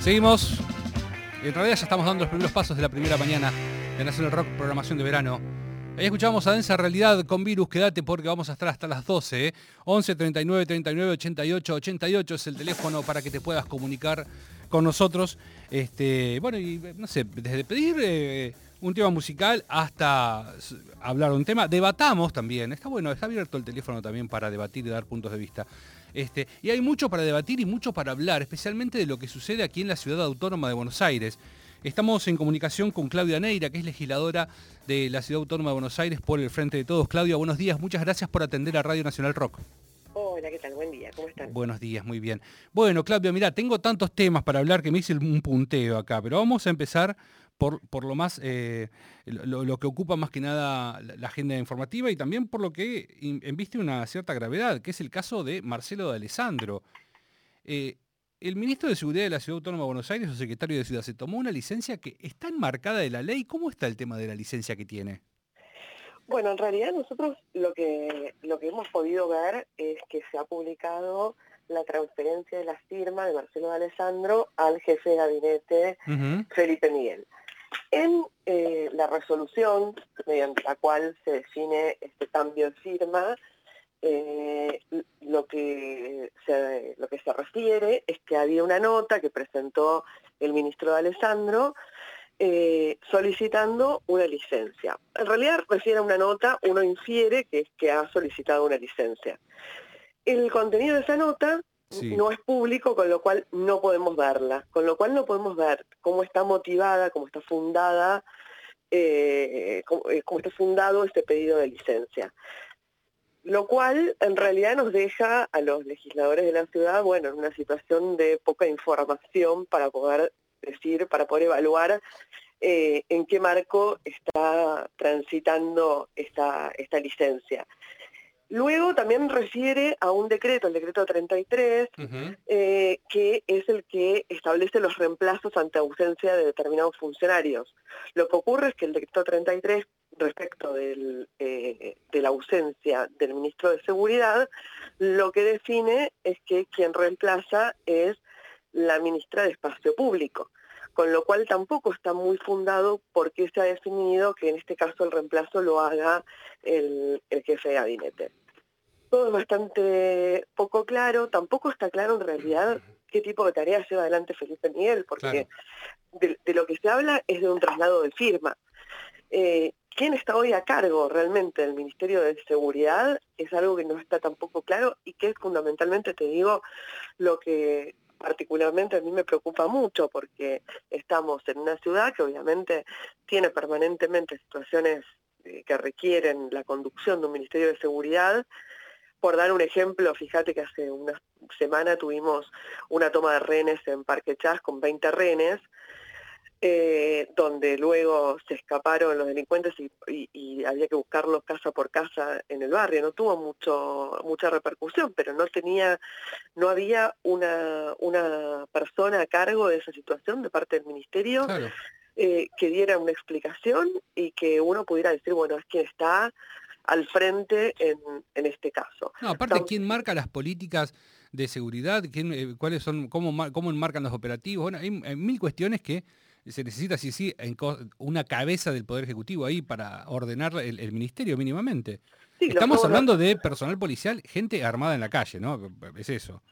Seguimos. En realidad ya estamos dando los primeros pasos de la primera mañana de Nacional Rock, programación de verano. Ahí escuchamos a Densa Realidad con Virus, quédate porque vamos a estar hasta las 12. 11 39 39 88 88 es el teléfono para que te puedas comunicar con nosotros. Este, bueno, y no sé, desde pedir eh, un tema musical hasta hablar un tema. Debatamos también, está bueno, está abierto el teléfono también para debatir y dar puntos de vista. Este, y hay mucho para debatir y mucho para hablar, especialmente de lo que sucede aquí en la ciudad autónoma de Buenos Aires. Estamos en comunicación con Claudia Neira, que es legisladora de la Ciudad Autónoma de Buenos Aires por el Frente de Todos. Claudia, buenos días, muchas gracias por atender a Radio Nacional Rock. Hola, ¿qué tal? Buen día, ¿cómo están? Buenos días, muy bien. Bueno, Claudia, mira, tengo tantos temas para hablar que me hice un punteo acá, pero vamos a empezar por, por lo más, eh, lo, que ocupa más que nada la, agenda informativa y también por lo que enviste una cierta gravedad, que es el caso de Marcelo de Alessandro. Eh, el ministro de Seguridad de la Ciudad Autónoma de Buenos Aires, o secretario de Ciudad, se tomó una licencia que está enmarcada de la ley. ¿Cómo está el tema de la licencia que tiene? Bueno, en realidad nosotros lo que, lo que hemos podido ver es que se ha publicado la transferencia de la firma de Marcelo de Alessandro al jefe de gabinete Felipe Miguel. En eh, la resolución mediante la cual se define este cambio de firma, eh, lo, que se, lo que se refiere es que había una nota que presentó el ministro de Alessandro eh, solicitando una licencia. En realidad refiere a una nota, uno infiere que, que ha solicitado una licencia. El contenido de esa nota no es público, con lo cual no podemos verla, con lo cual no podemos ver cómo está motivada, cómo está fundada, eh, cómo, cómo está fundado este pedido de licencia. Lo cual en realidad nos deja a los legisladores de la ciudad, bueno, en una situación de poca información para poder decir, para poder evaluar eh, en qué marco está transitando esta, esta licencia. Luego también refiere a un decreto, el decreto 33, eh, que es el que establece los reemplazos ante ausencia de determinados funcionarios. Lo que ocurre es que el decreto 33 respecto del, eh, de la ausencia del ministro de Seguridad, lo que define es que quien reemplaza es la ministra de Espacio Público, con lo cual tampoco está muy fundado porque se ha definido que en este caso el reemplazo lo haga el, jefe de gabinete. Todo es bastante poco claro, tampoco está claro en realidad qué tipo de tareas lleva adelante Felipe Miguel, porque de, lo que se habla es de un traslado de firma. Eh, quién está hoy a cargo realmente del Ministerio de Seguridad es algo que no está tampoco claro y que es fundamentalmente, te digo, lo que particularmente a mí me preocupa mucho porque estamos en una ciudad que obviamente tiene permanentemente situaciones eh, que requieren la conducción de un Ministerio de Seguridad. Por dar un ejemplo, fíjate que hace una semana tuvimos una toma de rehenes en Parque Chas con 20 rehenes, eh, donde luego se escaparon los delincuentes y, había que buscarlos casa por casa en el barrio. No tuvo mucho, mucha repercusión, pero no tenía, no había una, una persona a cargo de esa situación de parte del ministerio eh, que diera una explicación y que uno pudiera decir, bueno, es quien está al frente en, en este caso. No, aparte, ¿quién marca las políticas de seguridad? ¿Quién, eh, ¿Cuáles son, cómo, cómo enmarcan los operativos? Bueno, hay mil cuestiones que se necesita, sí, sí, una cabeza del Poder Ejecutivo ahí para ordenar el, ministerio mínimamente. Estamos hablando de personal policial, gente armada en la calle, ¿no? Es eso.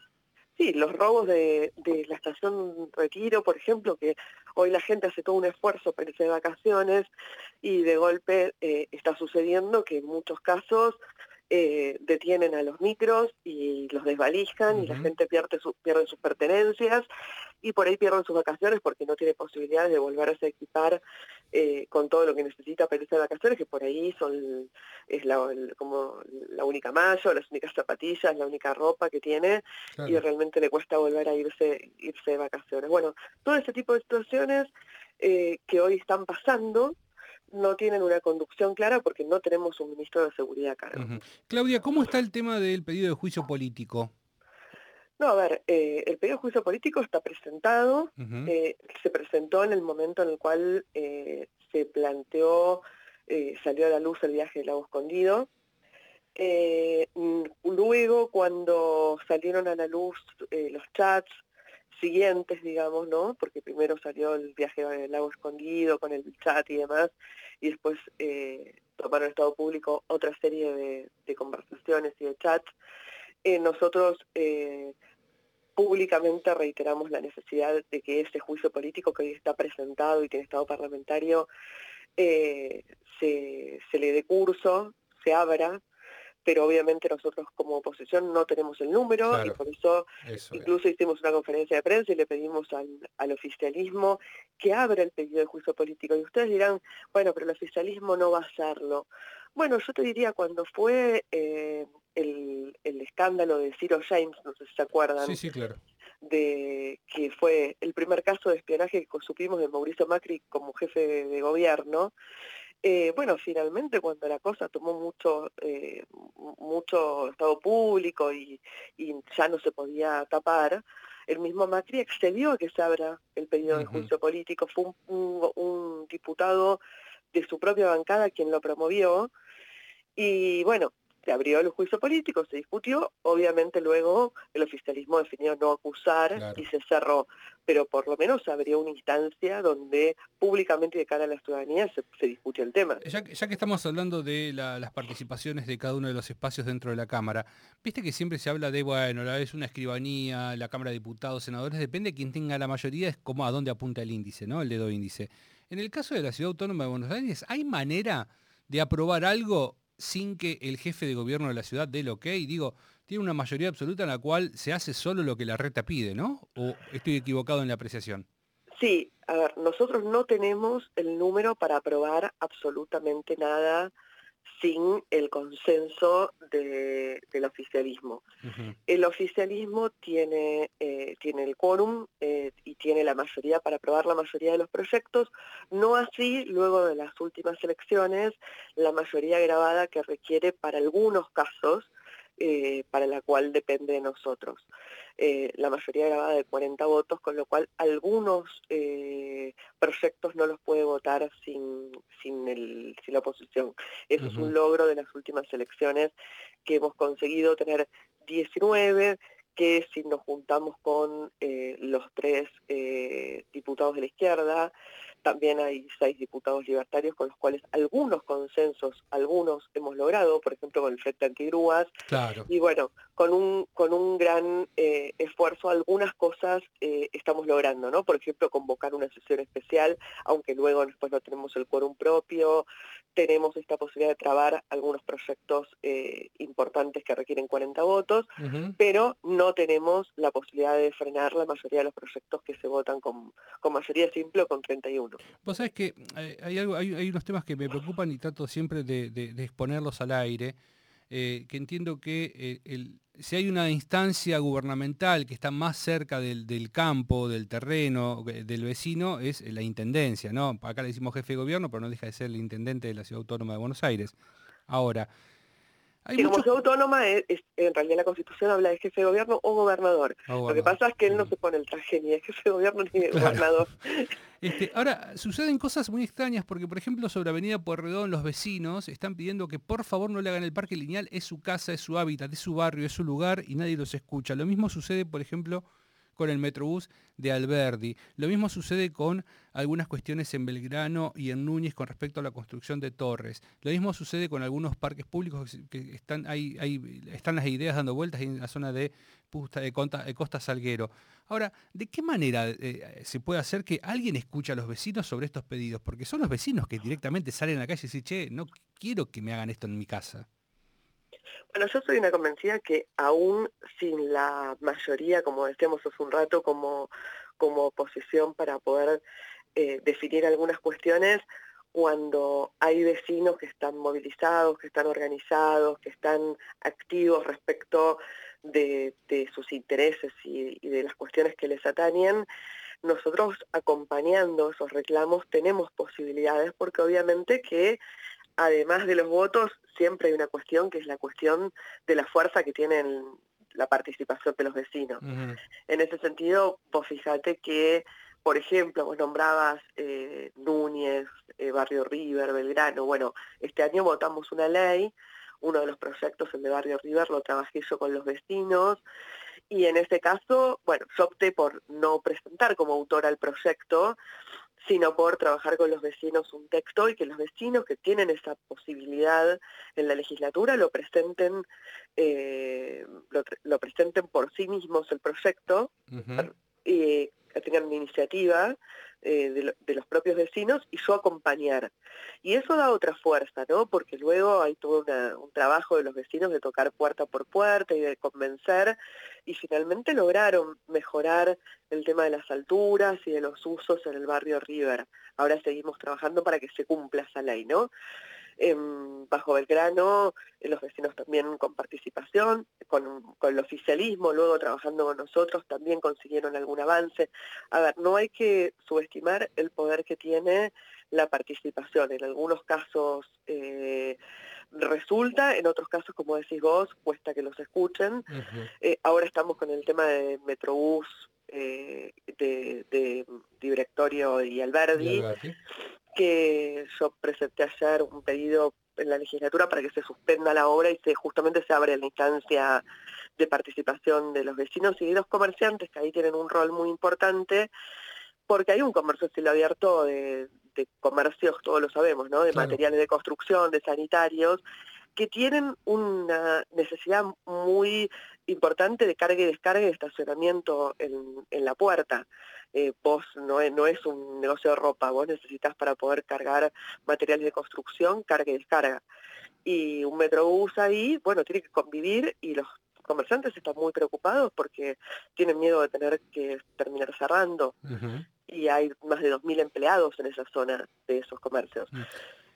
Sí, los robos de, la estación Retiro, por ejemplo, que hoy la gente hace todo un esfuerzo para irse de vacaciones y de golpe eh, está sucediendo que en muchos casos eh, detienen a los micros y los desvalijan y la gente pierde, pierde sus pertenencias y por ahí pierden sus vacaciones porque no tiene posibilidades de volverse a equipar eh, con todo lo que necesita para irse de vacaciones, que por ahí son es la, como la única mayo, las únicas zapatillas, la única ropa que tiene y realmente le cuesta volver a irse, irse de vacaciones. Bueno, todo ese tipo de situaciones eh, que hoy están pasando, no tienen una conducción clara porque no tenemos un ministro de Seguridad a cargo. Claudia, ¿cómo está el tema del pedido de juicio político? No, a ver, eh, el pedido de juicio político está presentado, eh, se presentó en el momento en el cual eh, se planteó, salió a la luz el viaje del lago escondido. luego, cuando salieron a la luz los chats, siguientes, digamos, ¿no? Porque primero salió el viaje al lago escondido con el chat y demás, y después eh, tomaron Estado Público otra serie de, conversaciones y de chats. Eh, nosotros eh, públicamente reiteramos la necesidad de que ese juicio político que hoy está presentado y tiene Estado parlamentario se, se le dé curso, se abra, pero obviamente nosotros como oposición no tenemos el número y por eso, incluso hicimos una conferencia de prensa y le pedimos al, oficialismo que abra el pedido de juicio político. Y ustedes dirán, bueno, pero el oficialismo no va a hacerlo. Bueno, yo te diría, cuando fue eh, el, escándalo de Ciro James, no sé si se acuerdan, sí, sí, claro. de que fue el primer caso de espionaje que supimos de Mauricio Macri como jefe de gobierno, eh, bueno, finalmente cuando la cosa tomó mucho, eh, mucho estado público y, ya no se podía tapar, el mismo Macri excedió a que se abra el pedido de juicio político. Fue un, diputado de su propia bancada quien lo promovió. Y bueno, se abrió el juicio político, se discutió, obviamente luego el oficialismo definió no acusar y se cerró, pero por lo menos abrió una instancia donde públicamente de cara a la ciudadanía se, se discute el tema. Ya, que estamos hablando de las participaciones de cada uno de los espacios dentro de la Cámara, viste que siempre se habla de, bueno, la vez una escribanía, la Cámara de Diputados, senadores, depende de quién tenga la mayoría, es como a dónde apunta el índice, ¿no? El dedo índice. En el caso de la Ciudad Autónoma de Buenos Aires, ¿hay manera de aprobar algo sin que el jefe de gobierno de la ciudad dé el ok. Digo, tiene una mayoría absoluta en la cual se hace solo lo que la reta pide, ¿no? ¿O estoy equivocado en la apreciación? Sí, a ver, nosotros no tenemos el número para aprobar absolutamente nada sin el consenso del oficialismo. El oficialismo tiene, eh, tiene el quórum eh, y tiene la mayoría para aprobar la mayoría de los proyectos, no así luego de las últimas elecciones la mayoría grabada que requiere para algunos casos eh, para la cual depende de nosotros. Eh, la mayoría grabada de 40 votos, con lo cual algunos eh, proyectos no los puede votar sin, sin, el, sin la oposición. Eso es un logro de las últimas elecciones que hemos conseguido tener 19 que si nos juntamos con los tres diputados de la izquierda, también hay seis diputados libertarios con los cuales algunos consensos, algunos hemos logrado, por ejemplo con el Frente Antigrúas. Claro. Y bueno, con un, con un gran eh, esfuerzo algunas cosas eh, estamos logrando, ¿no? Por ejemplo, convocar una sesión especial, aunque luego después no tenemos el quórum propio, tenemos esta posibilidad de trabar algunos proyectos eh, importantes que requieren 40 votos, pero no tenemos la posibilidad de frenar la mayoría de los proyectos que se votan con, con mayoría simple o con 31. Vos sabés que eh, hay, algo, hay, unos temas que me preocupan y trato siempre de, exponerlos al aire, eh, que entiendo que si hay una instancia gubernamental que está más cerca del, campo, del terreno, del vecino, es la intendencia, ¿no? Acá le decimos jefe de gobierno, pero no deja de ser el intendente de la Ciudad Autónoma de Buenos Aires. Ahora, como ciudad autónoma, es, en realidad la Constitución habla de jefe de gobierno o gobernador. Lo que pasa es que él no se pone el traje ni de jefe de gobierno ni de gobernador. Este, ahora, suceden cosas muy extrañas porque, por ejemplo, sobre Avenida Pueyrredón, los vecinos están pidiendo que por favor no le hagan el parque lineal, es su casa, es su hábitat, es su barrio, es su lugar y nadie los escucha. Lo mismo sucede, por ejemplo, con el Metrobús de Alberdi. Lo mismo sucede con algunas cuestiones en Belgrano y en Núñez con respecto a la construcción de torres. Lo mismo sucede con algunos parques públicos que están, hay, están las ideas dando vueltas en la zona de, de, Costa, Salguero. Ahora, ¿de qué manera eh, se puede hacer que alguien escuche a los vecinos sobre estos pedidos? Porque son los vecinos que directamente salen a la calle y dicen, che, no quiero que me hagan esto en mi casa. Bueno, yo soy una convencida que aún sin la mayoría, como decíamos hace un rato, como, como oposición para poder eh, definir algunas cuestiones, cuando hay vecinos que están movilizados, que están organizados, que están activos respecto de, sus intereses y, de las cuestiones que les atañen, nosotros acompañando esos reclamos tenemos posibilidades porque obviamente que además de los votos, siempre hay una cuestión que es la cuestión de la fuerza que tienen la participación de los vecinos. En ese sentido, vos fíjate que, por ejemplo, vos nombrabas eh, Núñez, eh, Barrio River, Belgrano, bueno, este año votamos una ley, uno de los proyectos, el de Barrio River, lo trabajé yo con los vecinos, y en ese caso, bueno, yo opté por no presentar como autora el proyecto, sino por trabajar con los vecinos un texto y que los vecinos que tienen esa posibilidad en la legislatura lo presenten, eh, lo, presenten por sí mismos el proyecto y que tengan una iniciativa eh, de, los propios vecinos y yo acompañar. Y eso da otra fuerza, ¿no? Porque luego hay todo un trabajo de los vecinos de tocar puerta por puerta y de convencer y finalmente lograron mejorar el tema de las alturas y de los usos en el barrio River. Ahora seguimos trabajando para que se cumpla esa ley, ¿no? En Bajo Belgrano, los vecinos también con participación, con, el oficialismo, luego trabajando con nosotros, también consiguieron algún avance. A ver, no hay que subestimar el poder que tiene la participación. En algunos casos eh, resulta, en otros casos, como decís vos, cuesta que los escuchen. Eh, ahora estamos con el tema de Metrobús, eh, de, Directorio y Alberdi que yo presenté ayer un pedido en la legislatura para que se suspenda la obra y se justamente se abre la instancia de participación de los vecinos y de los comerciantes, que ahí tienen un rol muy importante, porque hay un comercio estilo abierto de, comercios, todos lo sabemos, ¿no? de materiales de construcción, de sanitarios, que tienen una necesidad muy importante de carga y descarga y de estacionamiento en, en la puerta. Eh, vos no es, no es un negocio de ropa, vos necesitas para poder cargar materiales de construcción, carga y descarga. Y un metrobús ahí, bueno, tiene que convivir y los comerciantes están muy preocupados porque tienen miedo de tener que terminar cerrando. Y hay más de 2.000 empleados en esa zona de esos comercios. Mm.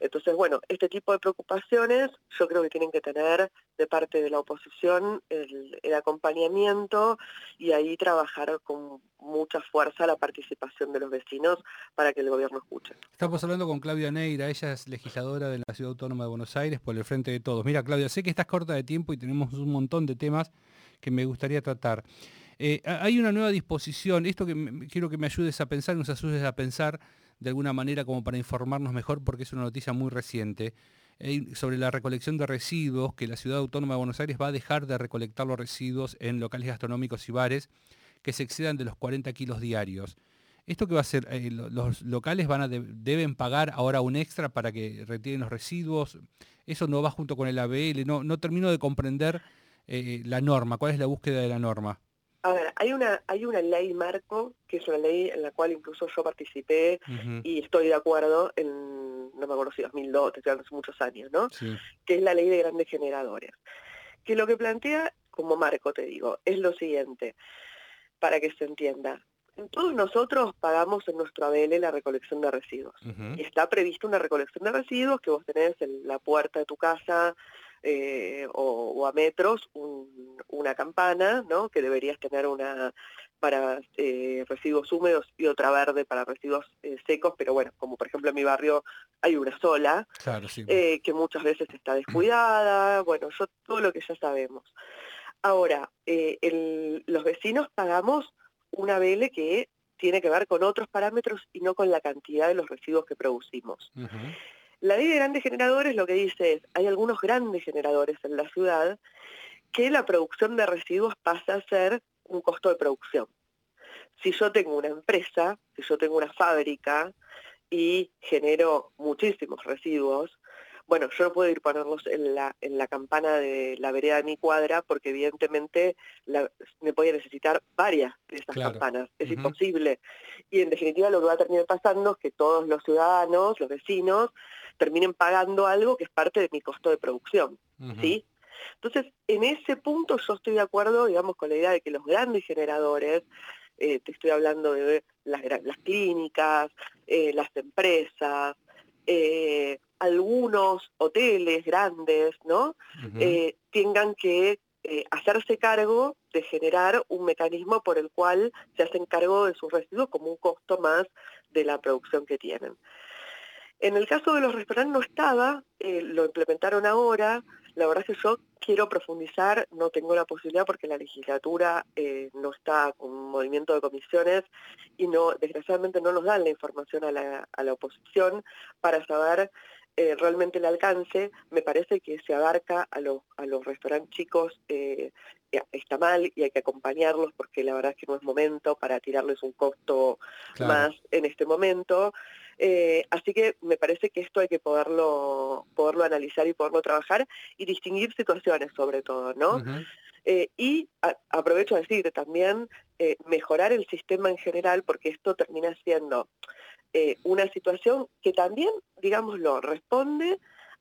Entonces, bueno, este tipo de preocupaciones yo creo que tienen que tener de parte de la oposición el, acompañamiento y ahí trabajar con mucha fuerza la participación de los vecinos para que el gobierno escuche. Estamos hablando con Claudia Neira, ella es legisladora de la Ciudad Autónoma de Buenos Aires por el Frente de Todos. Mira, Claudia, sé que estás corta de tiempo y tenemos un montón de temas que me gustaría tratar. Eh, hay una nueva disposición, esto que quiero que me ayudes a pensar, nos ayudes a pensar de alguna manera como para informarnos mejor porque es una noticia muy reciente, sobre la recolección de residuos, que la Ciudad Autónoma de Buenos Aires va a dejar de recolectar los residuos en locales gastronómicos y bares que se excedan de los 40 kilos diarios. ¿Esto qué va a ser? Eh, ¿Los locales van a deben pagar ahora un extra para que retiren los residuos? ¿Eso no va junto con el ABL? No, no termino de comprender eh, la norma. ¿Cuál es la búsqueda de la norma? A ver, hay una, hay una ley marco, que es una ley en la cual incluso yo participé y estoy de acuerdo en, no me acuerdo si 2002, hace muchos años, ¿no? Que es la ley de grandes generadores. Que lo que plantea como marco, te digo, es lo siguiente, para que se entienda. Todos nosotros pagamos en nuestro ABL la recolección de residuos. Y está prevista una recolección de residuos que vos tenés en la puerta de tu casa, eh, o, a metros una campana, ¿no? que deberías tener una para eh, residuos húmedos y otra verde para residuos eh, secos, pero bueno, como por ejemplo en mi barrio hay una sola, que muchas veces está descuidada, bueno, yo todo lo que ya sabemos. Ahora, los vecinos pagamos una BL que tiene que ver con otros parámetros y no con la cantidad de los residuos que producimos. La ley de grandes generadores lo que dice es, hay algunos grandes generadores en la ciudad que la producción de residuos pasa a ser un costo de producción. Si yo tengo una empresa, si yo tengo una fábrica y genero muchísimos residuos, bueno, yo no puedo ir ponerlos en la, en la campana de la vereda de mi cuadra porque evidentemente me voy necesitar varias de esas campanas. Es imposible. Y en definitiva lo que va a terminar pasando es que todos los ciudadanos, los vecinos, terminen pagando algo que es parte de mi costo de producción. ¿sí? Entonces, en ese punto yo estoy de acuerdo, digamos, con la idea de que los grandes generadores, eh, te estoy hablando de las, clínicas, eh, las empresas, eh, algunos hoteles grandes, ¿no? tengan que hacerse cargo de generar un mecanismo por el cual se hacen cargo de sus residuos como un costo más de la producción que tienen. En el caso de los restaurantes no estaba, eh, lo implementaron ahora. La verdad es que yo quiero profundizar, no tengo la posibilidad porque la legislatura eh, no está con un movimiento de comisiones y no, desgraciadamente no nos dan la información a la, oposición para saber eh, realmente el alcance. Me parece que se abarca a, los, a los restaurantes chicos está mal y hay que acompañarlos porque la verdad es que no es momento para tirarles un costo más en este momento. Eh, así que me parece que esto hay que poderlo, poderlo analizar y poderlo trabajar y distinguir situaciones sobre todo, ¿no? Eh, y aprovecho a decir también eh, mejorar el sistema en general porque esto termina siendo una situación que también, digámoslo, responde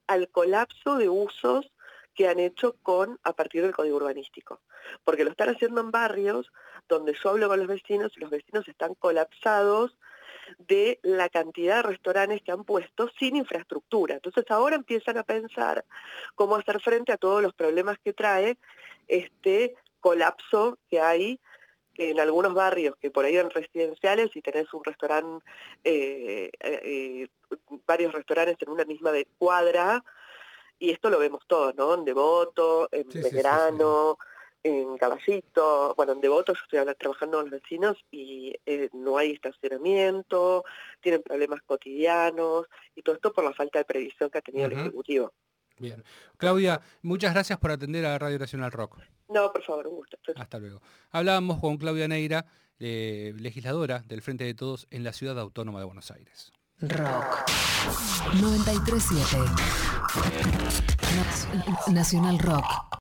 al colapso de usos que han hecho con a partir del código urbanístico. Porque lo están haciendo en barrios donde yo hablo con los vecinos y los vecinos están colapsados de la cantidad de restaurantes que han puesto sin infraestructura. Entonces ahora empiezan a pensar cómo hacer frente a todos los problemas que trae este colapso que hay en algunos barrios que por ahí eran residenciales y tenés un restaurante, eh, eh, varios restaurantes en una misma cuadra, y esto lo vemos todos, ¿no? En Devoto, en Belgrano, en Caballito, bueno, en Devoto yo estoy trabajando con los vecinos y eh, no hay estacionamiento, tienen problemas cotidianos y todo esto por la falta de previsión que ha tenido el Ejecutivo. Bien. Claudia, muchas gracias por atender a Radio Nacional Rock. No, por favor, un gusto. Hasta luego. Hablábamos con Claudia Neira, eh, legisladora del Frente de Todos en la Ciudad Autónoma de Buenos Aires. Rock 937 Nacional Rock